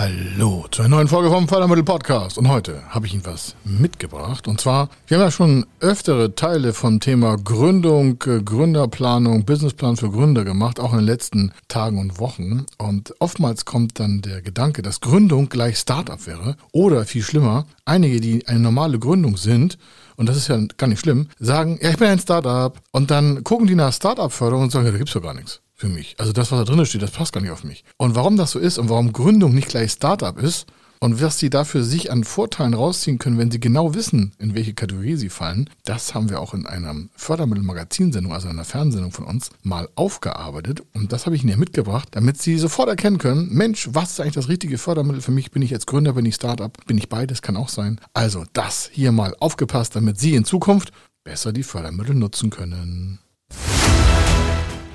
Hallo zu einer neuen Folge vom Fördermittel Podcast. Und heute habe ich Ihnen was mitgebracht. Und zwar, wir haben ja schon öftere Teile vom Thema Gründung, äh, Gründerplanung, Businessplan für Gründer gemacht, auch in den letzten Tagen und Wochen. Und oftmals kommt dann der Gedanke, dass Gründung gleich Startup wäre. Oder viel schlimmer, einige, die eine normale Gründung sind, und das ist ja gar nicht schlimm, sagen, ja, ich bin ein Startup. Und dann gucken die nach Startup-Förderung und sagen, ja, da gibt's doch gar nichts für mich. Also das, was da drin steht, das passt gar nicht auf mich. Und warum das so ist und warum Gründung nicht gleich Startup ist und was sie dafür sich an Vorteilen rausziehen können, wenn sie genau wissen, in welche Kategorie sie fallen, das haben wir auch in einer Fördermittel-Magazinsendung, also einer Fernsehsendung von uns, mal aufgearbeitet. Und das habe ich Ihnen mitgebracht, damit Sie sofort erkennen können, Mensch, was ist eigentlich das richtige Fördermittel für mich? Bin ich jetzt Gründer, bin ich Startup, bin ich beides, kann auch sein. Also das hier mal aufgepasst, damit Sie in Zukunft besser die Fördermittel nutzen können.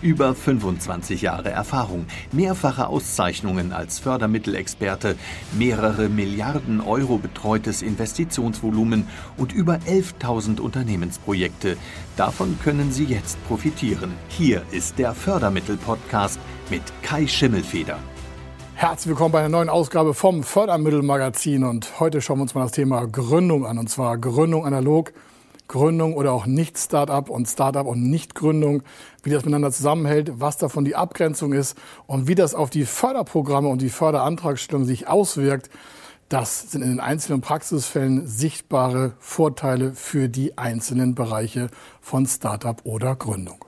Über 25 Jahre Erfahrung, mehrfache Auszeichnungen als Fördermittelexperte, mehrere Milliarden Euro betreutes Investitionsvolumen und über 11.000 Unternehmensprojekte. Davon können Sie jetzt profitieren. Hier ist der Fördermittel-Podcast mit Kai Schimmelfeder. Herzlich willkommen bei einer neuen Ausgabe vom Fördermittelmagazin und heute schauen wir uns mal das Thema Gründung an und zwar Gründung analog Gründung oder auch Nicht-Startup und Startup und Nicht-Gründung, wie das miteinander zusammenhält, was davon die Abgrenzung ist und wie das auf die Förderprogramme und die Förderantragstellung sich auswirkt. Das sind in den einzelnen Praxisfällen sichtbare Vorteile für die einzelnen Bereiche von Startup oder Gründung.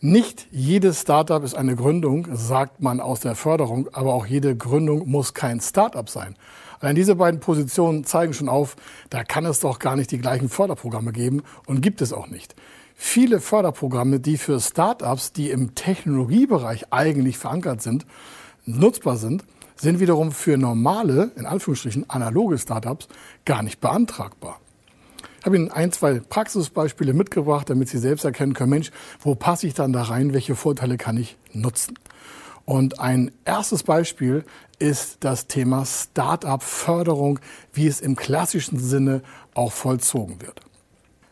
Nicht jedes Startup ist eine Gründung, sagt man aus der Förderung, aber auch jede Gründung muss kein Startup sein. Allein diese beiden Positionen zeigen schon auf, da kann es doch gar nicht die gleichen Förderprogramme geben und gibt es auch nicht. Viele Förderprogramme, die für Startups, die im Technologiebereich eigentlich verankert sind, nutzbar sind, sind wiederum für normale, in Anführungsstrichen analoge Startups gar nicht beantragbar. Ich habe Ihnen ein, zwei Praxisbeispiele mitgebracht, damit Sie selbst erkennen können, Mensch, wo passe ich dann da rein, welche Vorteile kann ich nutzen? Und ein erstes Beispiel ist das Thema Start-up-Förderung, wie es im klassischen Sinne auch vollzogen wird.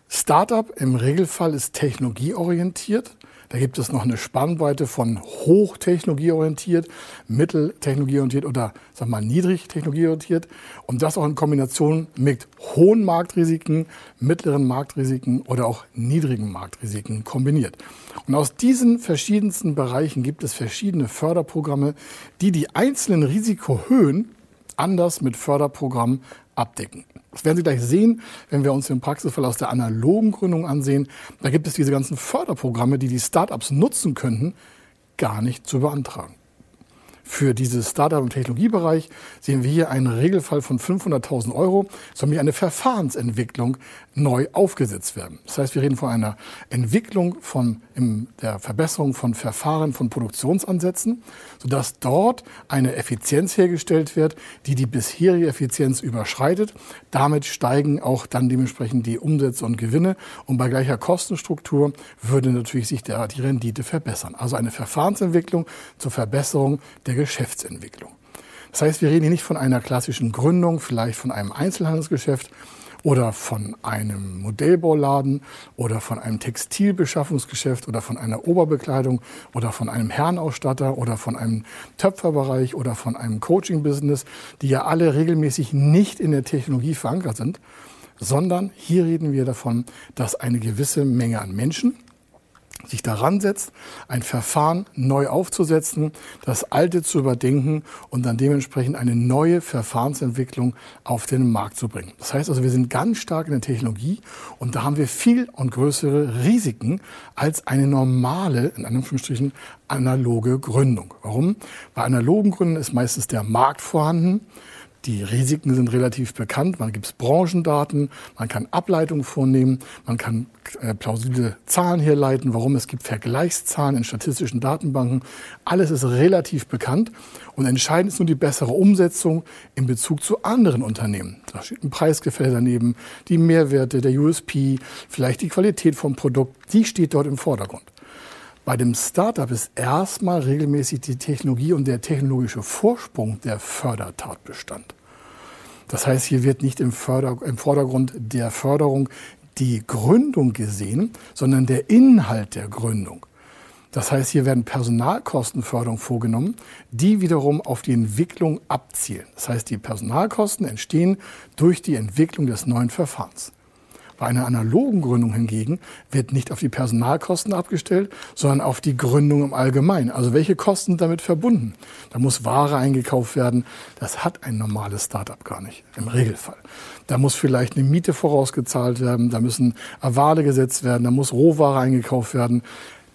Startup im Regelfall ist technologieorientiert. Da gibt es noch eine Spannweite von hochtechnologieorientiert, mitteltechnologieorientiert oder sag mal niedrigtechnologieorientiert und das auch in Kombination mit hohen Marktrisiken, mittleren Marktrisiken oder auch niedrigen Marktrisiken kombiniert. Und aus diesen verschiedensten Bereichen gibt es verschiedene Förderprogramme, die die einzelnen Risikohöhen anders mit Förderprogrammen abdecken. Das werden Sie gleich sehen, wenn wir uns den Praxisfall aus der analogen Gründung ansehen. Da gibt es diese ganzen Förderprogramme, die die Startups nutzen könnten, gar nicht zu beantragen. Für dieses Startup- im Technologiebereich sehen wir hier einen Regelfall von 500.000 Euro, soll eine Verfahrensentwicklung neu aufgesetzt werden. Das heißt, wir reden von einer Entwicklung von in der Verbesserung von Verfahren von Produktionsansätzen, sodass dort eine Effizienz hergestellt wird, die die bisherige Effizienz überschreitet. Damit steigen auch dann dementsprechend die Umsätze und Gewinne und bei gleicher Kostenstruktur würde natürlich sich der, die Rendite verbessern. Also eine Verfahrensentwicklung zur Verbesserung der Geschäftsentwicklung. Das heißt, wir reden hier nicht von einer klassischen Gründung, vielleicht von einem Einzelhandelsgeschäft oder von einem Modellbauladen oder von einem Textilbeschaffungsgeschäft oder von einer Oberbekleidung oder von einem Herrenausstatter oder von einem Töpferbereich oder von einem Coaching-Business, die ja alle regelmäßig nicht in der Technologie verankert sind, sondern hier reden wir davon, dass eine gewisse Menge an Menschen sich daran setzt, ein Verfahren neu aufzusetzen, das alte zu überdenken und dann dementsprechend eine neue Verfahrensentwicklung auf den Markt zu bringen. Das heißt also, wir sind ganz stark in der Technologie und da haben wir viel und größere Risiken als eine normale, in Anführungsstrichen, analoge Gründung. Warum? Bei analogen Gründen ist meistens der Markt vorhanden Die Risiken sind relativ bekannt. Man gibt Branchendaten, man kann Ableitungen vornehmen, man kann äh, plausible Zahlen herleiten, warum es gibt Vergleichszahlen in statistischen Datenbanken. Alles ist relativ bekannt und entscheidend ist nur die bessere Umsetzung in Bezug zu anderen Unternehmen. Da steht ein Preisgefälle daneben, die Mehrwerte, der USP, vielleicht die Qualität vom Produkt, die steht dort im Vordergrund. Bei dem Startup ist erstmal regelmäßig die Technologie und der technologische Vorsprung der Fördertatbestand. Das heißt, hier wird nicht im, Förder im Vordergrund der Förderung die Gründung gesehen, sondern der Inhalt der Gründung. Das heißt, hier werden Personalkostenförderungen vorgenommen, die wiederum auf die Entwicklung abzielen. Das heißt, die Personalkosten entstehen durch die Entwicklung des neuen Verfahrens. Bei einer analogen Gründung hingegen wird nicht auf die Personalkosten abgestellt, sondern auf die Gründung im Allgemeinen. Also welche Kosten damit verbunden? Da muss Ware eingekauft werden. Das hat ein normales Startup gar nicht, im Regelfall. Da muss vielleicht eine Miete vorausgezahlt werden, da müssen Avale gesetzt werden, da muss Rohware eingekauft werden.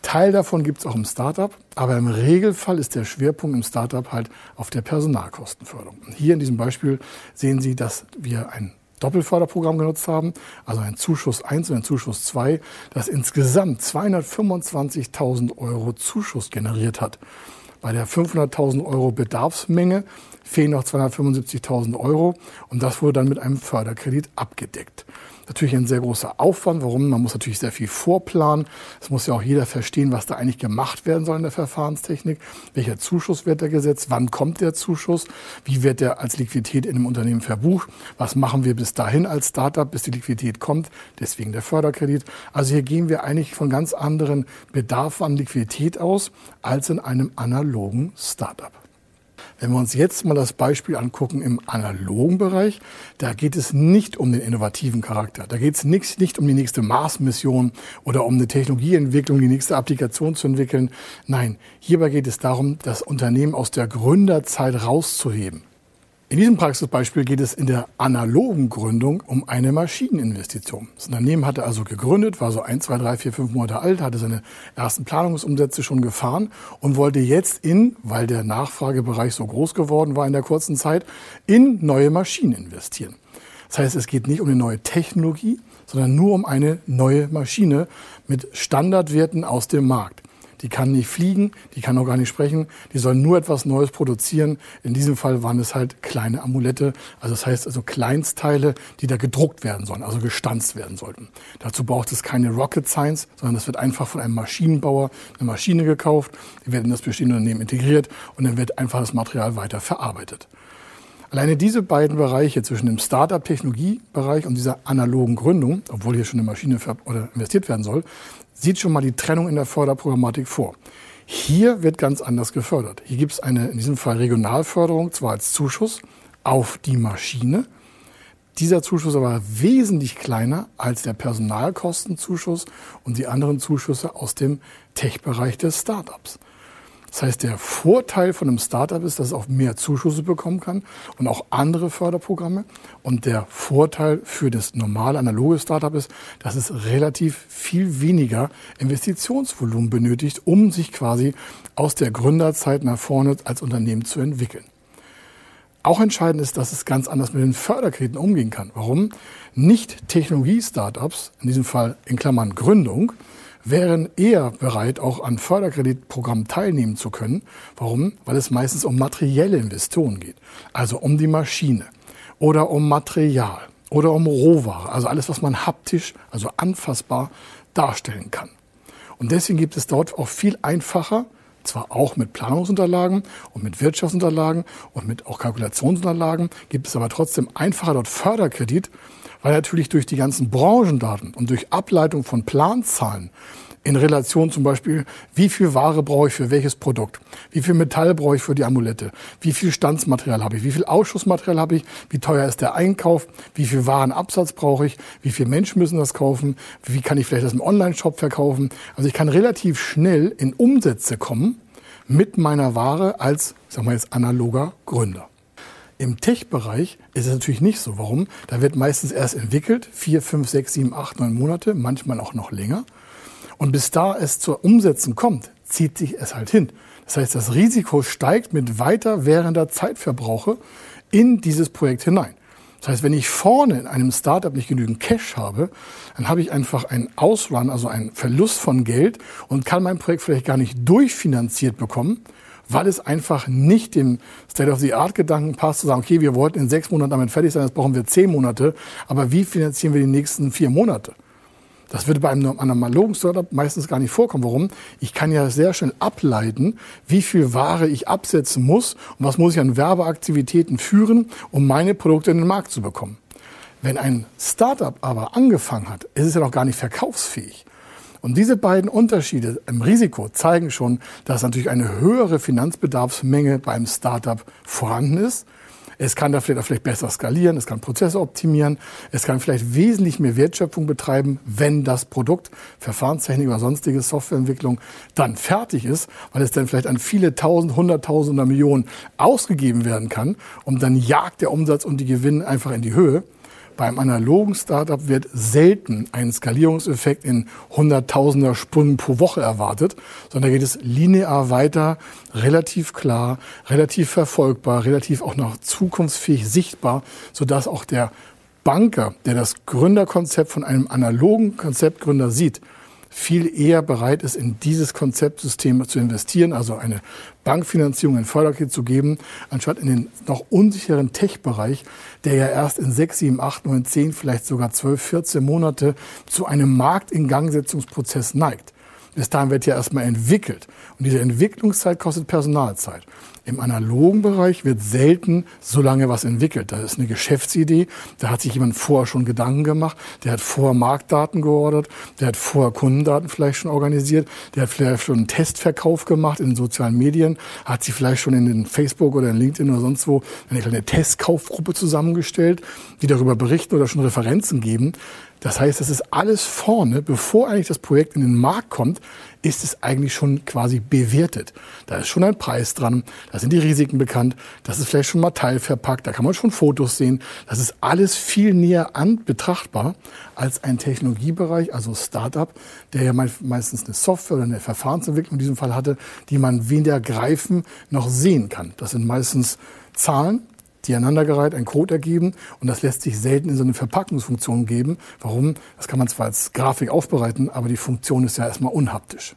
Teil davon gibt es auch im Startup, aber im Regelfall ist der Schwerpunkt im Startup halt auf der Personalkostenförderung. Hier in diesem Beispiel sehen Sie, dass wir ein Doppelförderprogramm genutzt haben, also ein Zuschuss 1 und ein Zuschuss 2, das insgesamt 225.000 Euro Zuschuss generiert hat. Bei der 500.000 Euro Bedarfsmenge fehlen noch 275.000 Euro und das wurde dann mit einem Förderkredit abgedeckt. Natürlich ein sehr großer Aufwand. Warum? Man muss natürlich sehr viel vorplanen. Es muss ja auch jeder verstehen, was da eigentlich gemacht werden soll in der Verfahrenstechnik. Welcher Zuschuss wird da gesetzt? Wann kommt der Zuschuss? Wie wird der als Liquidität in einem Unternehmen verbucht? Was machen wir bis dahin als Startup, bis die Liquidität kommt? Deswegen der Förderkredit. Also hier gehen wir eigentlich von ganz anderen Bedarf an Liquidität aus als in einem analogen Startup. Wenn wir uns jetzt mal das Beispiel angucken im analogen Bereich, da geht es nicht um den innovativen Charakter. Da geht es nicht, nicht um die nächste Mars-Mission oder um eine Technologieentwicklung, die nächste Applikation zu entwickeln. Nein, hierbei geht es darum, das Unternehmen aus der Gründerzeit rauszuheben. In diesem Praxisbeispiel geht es in der analogen Gründung um eine Maschineninvestition. Das Unternehmen hatte also gegründet, war so ein, zwei, drei, vier, fünf Monate alt, hatte seine ersten Planungsumsätze schon gefahren und wollte jetzt in, weil der Nachfragebereich so groß geworden war in der kurzen Zeit, in neue Maschinen investieren. Das heißt, es geht nicht um eine neue Technologie, sondern nur um eine neue Maschine mit Standardwerten aus dem Markt. Die kann nicht fliegen, die kann auch gar nicht sprechen, die soll nur etwas Neues produzieren. In diesem Fall waren es halt kleine Amulette, also das heißt also Kleinstteile, die da gedruckt werden sollen, also gestanzt werden sollten. Dazu braucht es keine Rocket Science, sondern es wird einfach von einem Maschinenbauer eine Maschine gekauft, die wird in das bestehende Unternehmen integriert und dann wird einfach das Material weiter verarbeitet. Alleine diese beiden Bereiche zwischen dem Startup-Technologiebereich und dieser analogen Gründung, obwohl hier schon eine Maschine oder investiert werden soll, sieht schon mal die Trennung in der Förderprogrammatik vor. Hier wird ganz anders gefördert. Hier gibt es eine, in diesem Fall Regionalförderung, zwar als Zuschuss auf die Maschine. Dieser Zuschuss aber wesentlich kleiner als der Personalkostenzuschuss und die anderen Zuschüsse aus dem Tech-Bereich des Startups. Das heißt, der Vorteil von einem Startup ist, dass es auch mehr Zuschüsse bekommen kann und auch andere Förderprogramme. Und der Vorteil für das normale analoge Startup ist, dass es relativ viel weniger Investitionsvolumen benötigt, um sich quasi aus der Gründerzeit nach vorne als Unternehmen zu entwickeln. Auch entscheidend ist, dass es ganz anders mit den Förderkrediten umgehen kann. Warum? Nicht Technologie-Startups, in diesem Fall in Klammern Gründung, wären eher bereit, auch an Förderkreditprogrammen teilnehmen zu können. Warum? Weil es meistens um materielle Investoren geht. Also um die Maschine oder um Material oder um Rohware. Also alles, was man haptisch, also anfassbar darstellen kann. Und deswegen gibt es dort auch viel einfacher, zwar auch mit Planungsunterlagen und mit Wirtschaftsunterlagen und mit auch Kalkulationsunterlagen, gibt es aber trotzdem einfacher dort Förderkredit, weil natürlich durch die ganzen Branchendaten und durch Ableitung von Planzahlen in Relation zum Beispiel, wie viel Ware brauche ich für welches Produkt, wie viel Metall brauche ich für die Amulette, wie viel Standsmaterial habe ich, wie viel Ausschussmaterial habe ich, wie teuer ist der Einkauf, wie viel Warenabsatz brauche ich, wie viele Menschen müssen das kaufen, wie kann ich vielleicht das im Online-Shop verkaufen. Also ich kann relativ schnell in Umsätze kommen mit meiner Ware als, sagen wir jetzt, analoger Gründer. Im Tech-Bereich ist es natürlich nicht so. Warum? Da wird meistens erst entwickelt, vier, fünf, sechs, sieben, acht, neun Monate, manchmal auch noch länger. Und bis da es zur Umsetzung kommt, zieht sich es halt hin. Das heißt, das Risiko steigt mit weiter währender Zeitverbrauche in dieses Projekt hinein. Das heißt, wenn ich vorne in einem Startup nicht genügend Cash habe, dann habe ich einfach einen Ausrun, also einen Verlust von Geld und kann mein Projekt vielleicht gar nicht durchfinanziert bekommen, weil es einfach nicht dem State-of-the-Art-Gedanken passt, zu sagen, okay, wir wollten in sechs Monaten damit fertig sein, jetzt brauchen wir zehn Monate, aber wie finanzieren wir die nächsten vier Monate? Das würde bei einem analogen Startup meistens gar nicht vorkommen. Warum? Ich kann ja sehr schnell ableiten, wie viel Ware ich absetzen muss und was muss ich an Werbeaktivitäten führen, um meine Produkte in den Markt zu bekommen. Wenn ein Startup aber angefangen hat, ist es ja noch gar nicht verkaufsfähig. Und diese beiden Unterschiede im Risiko zeigen schon, dass natürlich eine höhere Finanzbedarfsmenge beim Startup vorhanden ist es kann da vielleicht, vielleicht besser skalieren, es kann Prozesse optimieren, es kann vielleicht wesentlich mehr Wertschöpfung betreiben, wenn das Produkt, Verfahrenstechnik oder sonstige Softwareentwicklung dann fertig ist, weil es dann vielleicht an viele tausend, hunderttausend oder Millionen ausgegeben werden kann und dann jagt der Umsatz und die Gewinne einfach in die Höhe. Beim analogen Startup wird selten ein Skalierungseffekt in Hunderttausender Sprüngen pro Woche erwartet, sondern geht es linear weiter, relativ klar, relativ verfolgbar, relativ auch noch zukunftsfähig sichtbar, sodass auch der Banker, der das Gründerkonzept von einem analogen Konzeptgründer sieht, viel eher bereit ist, in dieses Konzeptsystem zu investieren, also eine Bankfinanzierung, ein Förderkit zu geben, anstatt in den noch unsicheren Tech-Bereich, der ja erst in sechs, sieben, acht, neun, zehn, vielleicht sogar zwölf, 14 Monate zu einem Marktingangsetzungsprozess neigt. Bis dahin wird ja erstmal entwickelt. Und diese Entwicklungszeit kostet Personalzeit. Im analogen Bereich wird selten so lange was entwickelt. Da ist eine Geschäftsidee, da hat sich jemand vorher schon Gedanken gemacht, der hat vorher Marktdaten geordert, der hat vorher Kundendaten vielleicht schon organisiert, der hat vielleicht schon einen Testverkauf gemacht in den sozialen Medien, hat sich vielleicht schon in den Facebook oder in LinkedIn oder sonst wo eine kleine Testkaufgruppe zusammengestellt, die darüber berichten oder schon Referenzen geben. Das heißt, das ist alles vorne, bevor eigentlich das Projekt in den Markt kommt, ist es eigentlich schon quasi bewertet. Da ist schon ein Preis dran, da sind die Risiken bekannt, das ist vielleicht schon mal teilverpackt, da kann man schon Fotos sehen. Das ist alles viel näher an betrachtbar als ein Technologiebereich, also Startup, der ja meistens eine Software oder eine Verfahrensentwicklung in diesem Fall hatte, die man weder greifen noch sehen kann. Das sind meistens Zahlen, die aneinandergereiht einen Code ergeben und das lässt sich selten in so eine Verpackungsfunktion geben. Warum? Das kann man zwar als Grafik aufbereiten, aber die Funktion ist ja erstmal unhaptisch.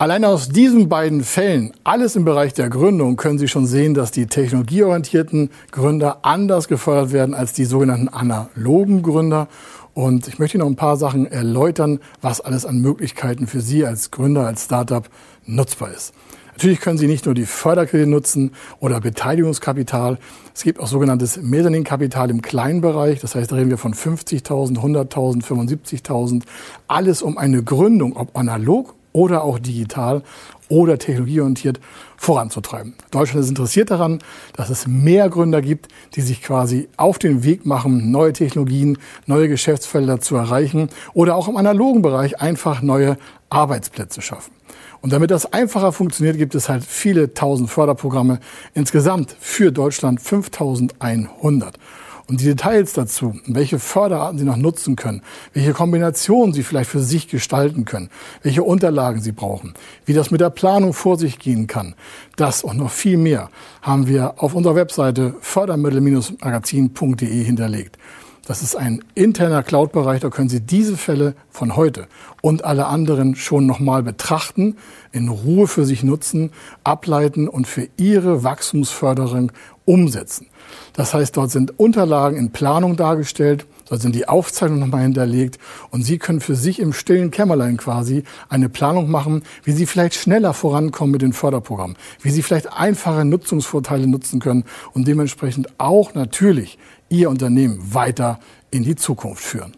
Allein aus diesen beiden Fällen, alles im Bereich der Gründung, können Sie schon sehen, dass die technologieorientierten Gründer anders gefördert werden als die sogenannten analogen Gründer. Und ich möchte Ihnen noch ein paar Sachen erläutern, was alles an Möglichkeiten für Sie als Gründer, als Startup nutzbar ist. Natürlich können Sie nicht nur die Förderkredite nutzen oder Beteiligungskapital. Es gibt auch sogenanntes Mezzaninkapital im kleinen Bereich. Das heißt, da reden wir von 50.000, 100.000, 75.000. Alles um eine Gründung, ob analog oder auch digital oder technologieorientiert voranzutreiben. Deutschland ist interessiert daran, dass es mehr Gründer gibt, die sich quasi auf den Weg machen, neue Technologien, neue Geschäftsfelder zu erreichen oder auch im analogen Bereich einfach neue Arbeitsplätze schaffen. Und damit das einfacher funktioniert, gibt es halt viele tausend Förderprogramme. Insgesamt für Deutschland 5100. Und die Details dazu, welche Förderarten Sie noch nutzen können, welche Kombinationen Sie vielleicht für sich gestalten können, welche Unterlagen Sie brauchen, wie das mit der Planung vor sich gehen kann, das und noch viel mehr haben wir auf unserer Webseite fördermittel-magazin.de hinterlegt. Das ist ein interner Cloud-Bereich, da können Sie diese Fälle von heute und alle anderen schon nochmal betrachten, in Ruhe für sich nutzen, ableiten und für Ihre Wachstumsförderung umsetzen. Das heißt, dort sind Unterlagen in Planung dargestellt, dort sind die Aufzeichnungen nochmal hinterlegt und Sie können für sich im stillen Kämmerlein quasi eine Planung machen, wie Sie vielleicht schneller vorankommen mit den Förderprogrammen, wie Sie vielleicht einfache Nutzungsvorteile nutzen können und dementsprechend auch natürlich Ihr Unternehmen weiter in die Zukunft führen.